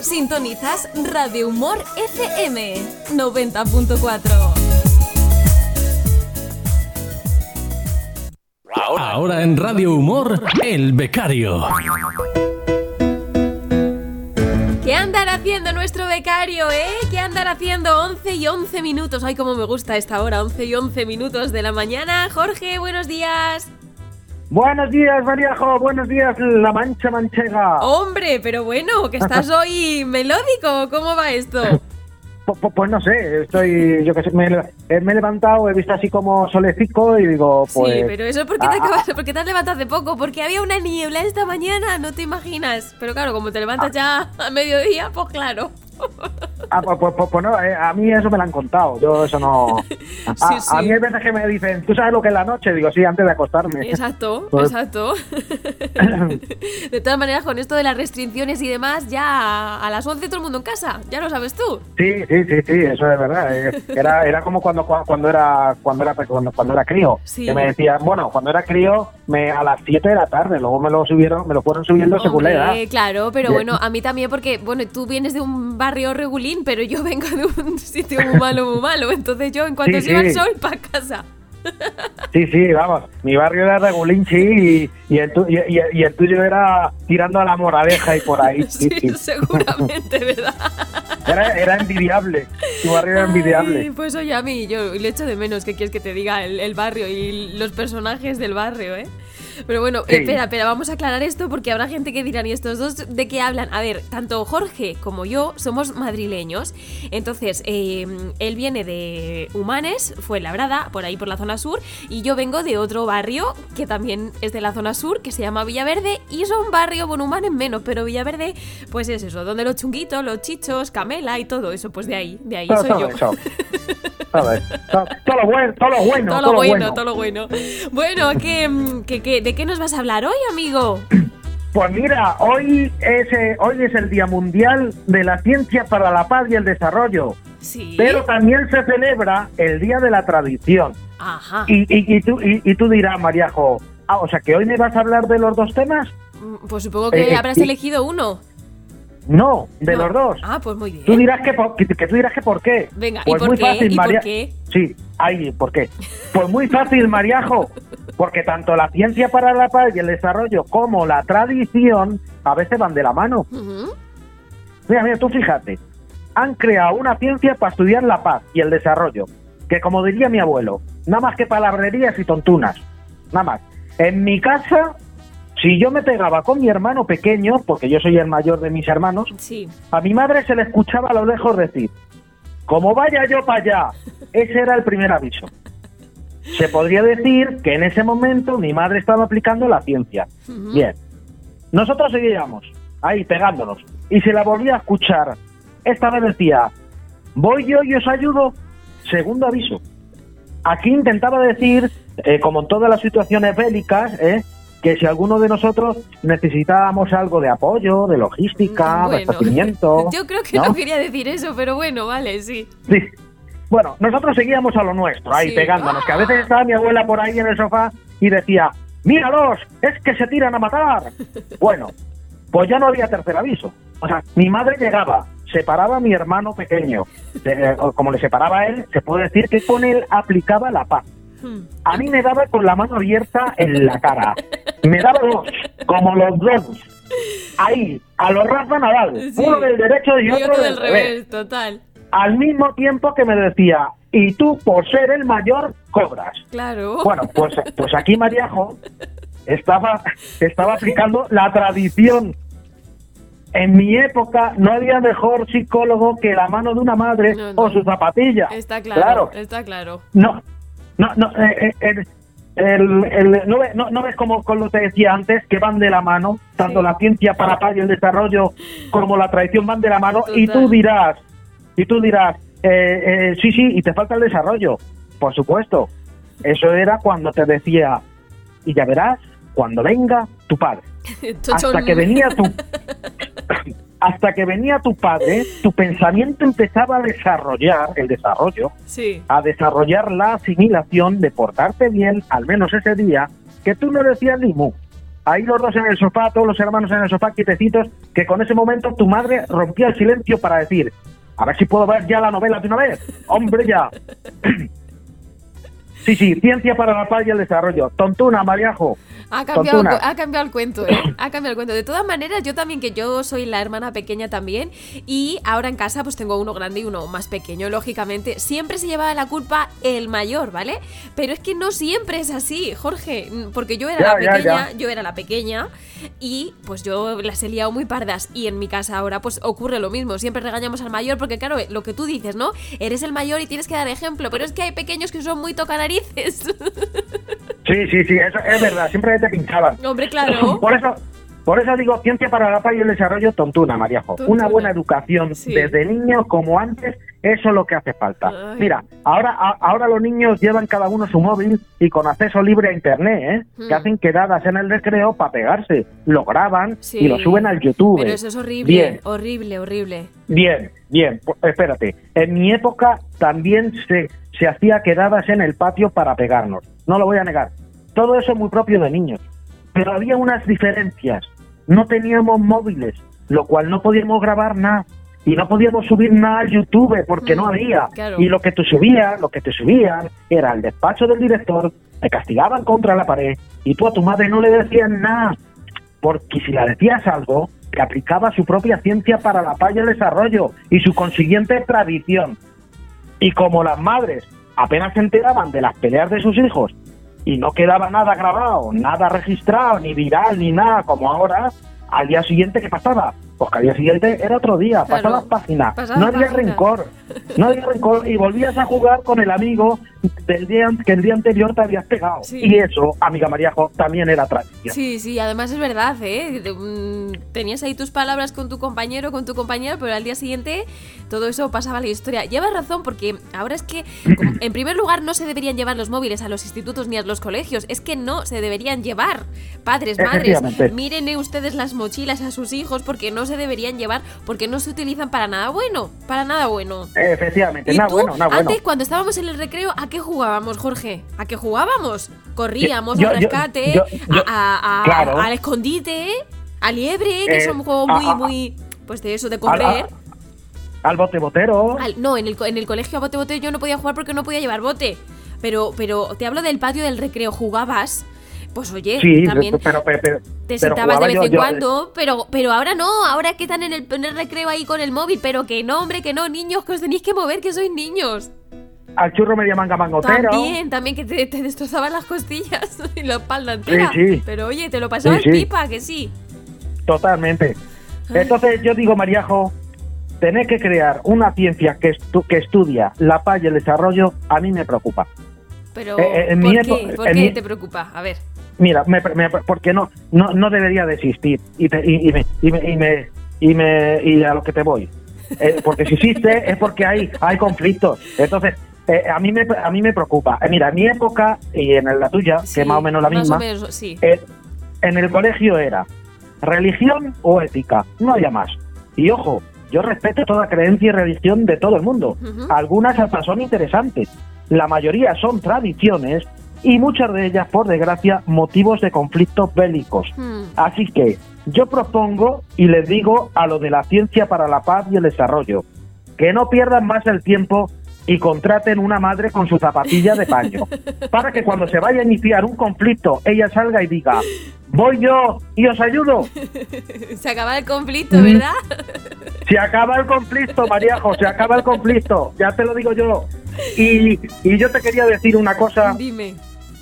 Sintonizas Radio Humor FM 90.4. Ahora en Radio Humor, El Becario. ¿Qué andará haciendo nuestro becario, eh? ¿Qué andará haciendo? 11 y 11 minutos. Ay, cómo me gusta esta hora, 11 y 11 minutos de la mañana. Jorge, buenos días. Buenos días, Mariajo. Buenos días, La Mancha Manchega. Hombre, pero bueno, que estás hoy melódico. ¿Cómo va esto? Pues, pues, pues no sé, estoy, yo que sé, me, eh, me he levantado, he visto así como solecico y digo, pues... Sí, pero eso es porque te, ah, acabas, porque te has levantado hace poco, porque había una niebla esta mañana, no te imaginas. Pero claro, como te levantas ya a mediodía, pues claro. Ah, pues, pues, pues, pues no, eh, a mí eso me lo han contado, yo eso no... A, Sí, sí. a mí hay veces que me dicen, ¿tú sabes lo que es la noche? Digo, sí, antes de acostarme. Exacto, Pues- exacto. de todas maneras, con esto de las restricciones y demás, ya a las 11 todo el mundo en casa, ya lo sabes tú. Sí, sí, sí, sí, eso es verdad. eh, Era, era como cuando, cuando era cuando era cuando, cuando era crío, Sí. que me decían, bueno, cuando era crío me a las 7 de la tarde, luego me lo subieron, me lo fueron subiendo según la edad. Hombre, claro, pero bueno, a mí también porque, bueno, tú vienes de un barrio regulín, pero yo vengo de un sitio muy malo, muy malo. Entonces yo, en cuanto Sí, se iba el sí. sol, para casa. Sí, sí, vamos. Mi barrio era regulín, sí, y, y, el, tu- y, y- y el tuyo era tirando a la moraleja y por ahí. Sí, Sí, sí. seguramente, ¿verdad? Era, era envidiable. Tu barrio era envidiable. Ay, pues oye, a mí, yo le echo de menos que quieres que te diga el, el barrio y los personajes del barrio, ¿eh? Pero bueno, Sí. espera, espera, vamos a aclarar esto porque habrá gente que dirán, ¿y estos dos de qué hablan? A ver, tanto Jorge como yo somos madrileños. Entonces, eh, él viene de Humanes, fue Labrada, por ahí por la zona sur, y yo vengo de otro barrio que también es de la zona sur, que se llama Villaverde, y son barrio, bueno, Humanes menos, pero Villaverde, pues es eso, donde los chunguitos, los chichos, Camela y todo eso, pues de ahí, de ahí soy yo. eso. Todo, eso. todo, todo lo bueno, todo lo bueno. todo lo bueno, todo lo bueno. Bueno, ¿qué, qué- qué- de qué nos vas a hablar hoy, amigo? Pues mira, hoy es, eh, hoy es el Día Mundial de la Ciencia para la Paz y el Desarrollo, Sí. pero también se celebra el Día de la Tradición. Ajá. Y, y, y tú, y, y tú dirás, Mariajo, ah, o sea que hoy me vas a hablar de los dos temas. Mm, Pues supongo que Eh, habrás sí. elegido uno. No, de No. los dos. Ah, pues muy bien. Tú dirás que, por- que, que tú dirás que por qué. Venga, ¿y pues por muy qué? fácil, ¿Y por María. qué? Sí, ahí, ¿por qué? Pues muy fácil, Mariajo. Porque tanto la ciencia para la paz y el desarrollo como la tradición a veces van de la mano. Mira, mira, tú fíjate. Han creado una ciencia para estudiar la paz y el desarrollo. Que como diría mi abuelo, nada más que palabrerías y tontunas. Nada más. En mi casa, si yo me pegaba con mi hermano pequeño, porque yo soy el mayor de mis hermanos, Sí. a mi madre se le escuchaba a lo lejos decir, como vaya yo para allá. Ese era el primer aviso. Se podría decir que en ese momento mi madre estaba aplicando la ciencia. Bien. Nosotros seguíamos ahí pegándonos. Y se la volvía a escuchar. Esta vez decía, voy yo y os ayudo. Segundo aviso. Aquí intentaba decir, eh, como en todas las situaciones bélicas, eh, que si alguno de nosotros necesitábamos algo de apoyo, de logística, de Bueno, abastecimiento. Yo creo que ¿no? no quería decir eso, pero bueno, vale, sí. Sí. Bueno, nosotros seguíamos a lo nuestro, ahí Sí. pegándonos, que a veces estaba mi abuela por ahí en el sofá y decía, míralos, es que se tiran a matar. Bueno, pues ya no había tercer aviso. O sea, mi madre llegaba, separaba a mi hermano pequeño, eh, como le separaba a él, se puede decir que con él aplicaba la paz. A mí me daba con la mano abierta en la cara. Me daba dos, como los dos. Ahí, a los Rafa Nadal, Sí. uno del derecho y, Y otro, otro del del revés revés, total. al mismo tiempo que me decía, y tú por ser el mayor cobras. Claro. Bueno, pues, pues aquí Mariajo estaba, estaba aplicando la tradición. En mi época no había mejor psicólogo que la mano de una madre No, no. o su zapatilla. Está claro, Claro. está claro. No, no, no, eh, eh, el- no, ve- no- no ves como con lo que decía antes, que van de la mano, tanto Sí. la ciencia para paz y el desarrollo como la tradición van de la mano, y tú dirás, y tú dirás, eh, eh, sí, sí, y te falta el desarrollo, por supuesto. Eso era cuando te decía, y ya verás, cuando venga tu padre. Hasta que venía tu hasta que venía tu padre, tu pensamiento empezaba a desarrollar el desarrollo Sí. a desarrollar la asimilación de portarte bien, al menos ese día, que tú no decías ni mu. ahí los dos en el sofá, todos los hermanos en el sofá, quietecitos, que con ese momento tu madre rompía el silencio para decir, a ver si puedo ver ya la novela de una vez. Hombre, ya. Sí, sí, ciencia para la paz y el desarrollo. Tontuna, Mariajo. Ha cambiado, ha cambiado el cuento, ¿eh? Ha cambiado el cuento. De todas maneras, yo también, que yo soy la hermana pequeña también, y ahora en casa pues tengo uno grande y uno más pequeño, lógicamente. Siempre se llevaba la culpa el mayor, ¿vale? Pero es que no siempre es así, Jorge, porque yo era Ya, la ya, pequeña, ya. yo era la pequeña, y pues yo las he liado muy pardas, y en mi casa ahora pues ocurre lo mismo. Siempre regañamos al mayor, porque claro, lo que tú dices, ¿no? Eres el mayor y tienes que dar ejemplo, pero es que hay pequeños que son muy tocanarices. Sí, sí, sí, eso es verdad, siempre te pinchaban. Hombre, claro. Por eso, por eso digo ciencia para la paz y el desarrollo, tontuna, Mariajo. Tontuna. Una buena educación Sí. desde niños como antes, eso es lo que hace falta. Mira, ahora, a- ahora los niños llevan cada uno su móvil y con acceso libre a internet, ¿eh? Mm. Que hacen quedadas en el recreo para pegarse. Lo graban Sí. y lo suben al YouTube. Pero eso es horrible, Bien, horrible, horrible. Bien, bien, pues, espérate. En mi época también se, se hacía quedadas en el patio para pegarnos. No lo voy a negar. Todo eso es muy propio de niños. Pero había unas diferencias. No teníamos móviles, lo cual no podíamos grabar nada. Y no podíamos subir nada al YouTube porque no había. claro. Y lo que te subías, lo que te subían era el despacho del director, te castigaban contra la pared y tú a tu madre no le decías nada porque si le decías algo, te aplicaba su propia ciencia para la paz y el desarrollo y su consiguiente tradición. Y como las madres apenas se enteraban de las peleas de sus hijos y no quedaba nada grabado, nada registrado, ni viral, ni nada como ahora, al día siguiente, ¿qué pasaba? Pues que al día siguiente era otro día, Claro. pasabas página, Pasabas no había página. rencor, no había rencor y volvías a jugar con el amigo del día que el día anterior te habías pegado. Sí. Y eso, amiga Mariajo, también era tradición. Sí, sí, además es verdad, ¿eh? Mm, Tenías ahí tus palabras con tu compañero, con tu compañera, pero al día siguiente todo eso pasaba a la historia. Llevas razón, porque ahora es que, en primer lugar, no se deberían llevar los móviles a los institutos ni a los colegios. Es que no se deberían llevar. Padres, madres, miren eh, ustedes las mochilas a sus hijos porque no se deberían llevar, porque no se utilizan para nada bueno. Para nada bueno. Efectivamente, ¿Y nada tú, bueno, nada bueno. antes cuando estábamos en el recreo, ¿a qué jugábamos, Jorge? ¿A qué jugábamos? Corríamos Yo- al rescate, yo- a, al escondite, al liebre, que Eh, son juegos a- muy, muy, pues de eso, de Al, correr. al bote botero. Al- no, en el, en el colegio a bote bote yo no podía jugar porque no podía llevar bote. Pero, pero te hablo del patio del recreo, jugabas. Pues oye, sí, también pero, pero, pero- te sentabas de vez yo- en yo- cuando, pero, pero ahora no, ahora que están en el, en el recreo ahí con el móvil, pero que no, hombre, que no, niños, que os tenéis que mover, que sois niños. Al churro media manga mangotero. También, también que te, te destrozaban las costillas y la espalda entera. sí. Pero oye, te lo pasabas Sí, sí. pipa, que sí. Totalmente. Entonces yo digo, Mariajo, tener que crear una ciencia que, estu- que estudia la paz y el desarrollo, a mí me preocupa. Pero, Eh, eh, en ¿por qué? ¿Por en qué mi- te preocupa? A ver. Mira, me, me- porque no, no, no debería de existir. Y, te- y, y me, y, me, y, me, y me- y a lo que te voy. Eh, porque si existe es porque hay, hay conflictos. Entonces, eh, a, mí me, a mí me preocupa. Eh, mira, en mi época y en la tuya, que Sí, más o menos la misma, o menos, sí. eh, en el colegio era religión o ética, no había más. Y ojo, yo respeto toda creencia y religión de todo el mundo. Algunas hasta son interesantes. La mayoría son tradiciones y muchas de ellas, por desgracia, motivos de conflictos bélicos. Hmm. Así que yo propongo y les digo a lo de la ciencia para la paz y el desarrollo, que no pierdan más el tiempo y contraten una madre con su zapatilla de paño, para que cuando se vaya a iniciar un conflicto, ella salga y diga, voy yo y os ayudo. Se acaba el conflicto, Mm. ¿verdad? Se acaba el conflicto, Mariajo, se acaba el conflicto, ya te lo digo yo. Y, y yo te quería decir una cosa, Dime.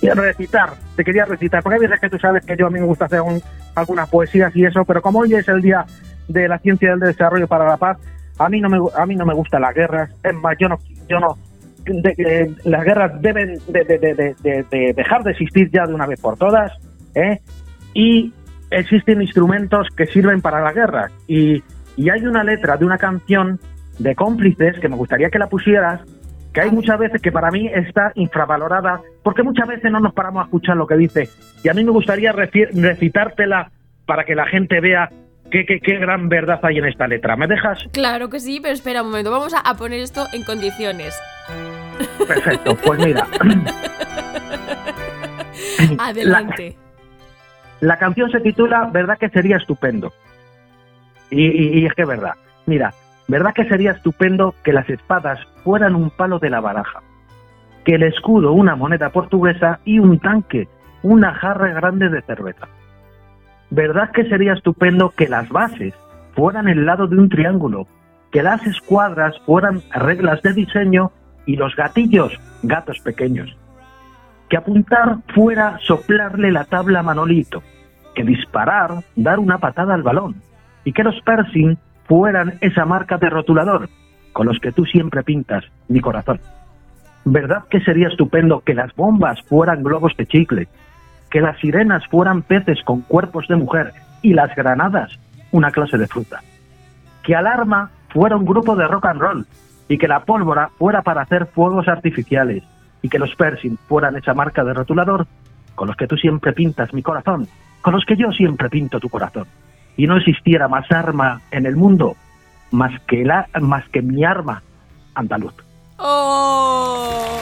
y recitar, te quería recitar, porque hay veces que tú sabes que yo a mí me gusta hacer un- algunas poesías y eso, pero como hoy es el día de la ciencia del desarrollo para la paz, a mí no me a mí no me gustan las guerras, es más, yo no yo no de- de- las guerras deben de, de- de- de- de- de dejar de existir ya de una vez por todas, ¿eh? y existen instrumentos que sirven para la guerra y, y hay una letra de una canción de cómplices que me gustaría que la pusieras que hay muchas veces que para mí está infravalorada, porque muchas veces no nos paramos a escuchar lo que dice. Y a mí me gustaría reci- recitártela para que la gente vea qué, qué, qué gran verdad hay en esta letra. ¿Me dejas? Claro que sí, pero espera un momento. Vamos a, a poner esto en condiciones. Perfecto, pues mira. Adelante. La canción se titula ¿Verdad que sería estupendo? Y, y- y es que es verdad. Mira, ¿verdad que sería estupendo que las espadas fueran un palo de la baraja? Que el escudo una moneda portuguesa y un tanque una jarra grande de cerveza. ¿Verdad que sería estupendo que las bases fueran el lado de un triángulo? Que las escuadras fueran reglas de diseño y los gatillos gatos pequeños? que apuntar fuera soplarle la tabla a Manolito, que disparar dar una patada al balón, y que los piercing fueran esa marca de rotulador con los que tú siempre pintas mi corazón. ¿Verdad que sería estupendo que las bombas fueran globos de chicle, que las sirenas fueran peces con cuerpos de mujer y las granadas una clase de fruta? Que alarma fuera un grupo de rock and roll y que la pólvora fuera para hacer fuegos artificiales y que los piercing fueran esa marca de rotulador con los que tú siempre pintas mi corazón, con los que yo siempre pinto tu corazón. Y no existiera más arma en el mundo más que, la, más que mi arma andaluz. ¡Oh!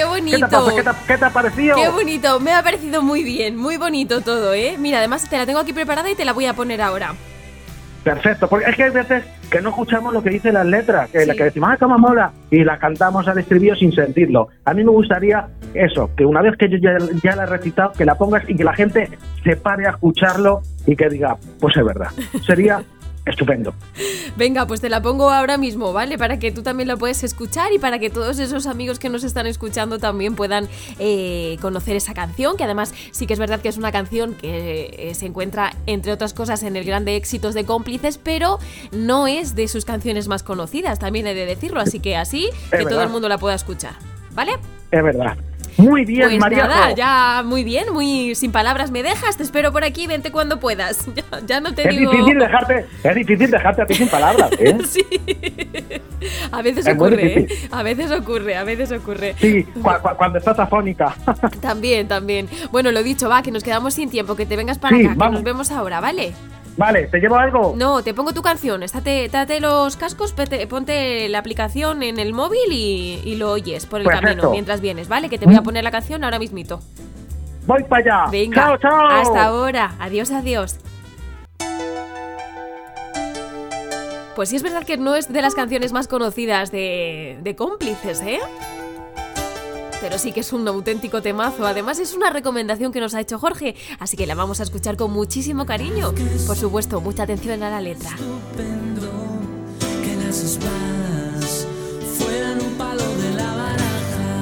¡Qué ¿Qué bonito! te, pasa? ¿Qué te, qué te ha parecido? Qué bonito, me ha parecido muy bien, muy bonito todo, ¿eh? Mira, además te la tengo aquí preparada y te la voy a poner ahora. Perfecto, porque es que hay veces que no escuchamos lo que dicen las letras, que Sí. la que decimos, ¡ah, cómo mola! Y la cantamos al estribillo sin sentirlo. A mí me gustaría eso, que una vez que yo ya, ya la he recitado, que la pongas y que la gente se pare a escucharlo y que diga, pues es verdad. Sería estupendo. Venga, pues te la pongo ahora mismo, ¿vale? Para que tú también la puedas escuchar y para que todos esos amigos que nos están escuchando también puedan eh, conocer esa canción, que además sí que es verdad que es una canción que eh, se encuentra, entre otras cosas, en el grande éxitos de cómplices, pero no es de sus canciones más conocidas, también he de decirlo, así que así que todo el mundo la pueda escuchar, ¿vale? Es verdad. Muy bien, pues María. nada, ya muy bien, muy sin palabras me dejas, te espero por aquí, vente cuando puedas. Ya, ya no te Es digo... difícil dejarte, es difícil dejarte a ti sin palabras, ¿eh? Sí. A veces Es ocurre, ¿eh? A veces ocurre, a veces ocurre. Sí, cua- cua- cuando estás afónica. También, también. Bueno, lo dicho, va, que nos quedamos sin tiempo, que te vengas para Sí, acá, que nos vemos ahora, ¿vale? Vale, ¿te llevo algo? No, te pongo tu canción, estate, date los cascos, pete- ponte la aplicación en el móvil y, y lo oyes por el Perfecto. camino mientras vienes, ¿vale? Que te voy a poner la canción ahora mismito. Voy para allá. Venga, Chao, chao. hasta ahora. Adiós, adiós. Pues sí es verdad que no es de las canciones más conocidas de, de cómplices, ¿eh? Pero sí que es un auténtico temazo. Además es una recomendación que nos ha hecho Jorge, así que la vamos a escuchar con muchísimo cariño. Por supuesto, mucha atención a la letra.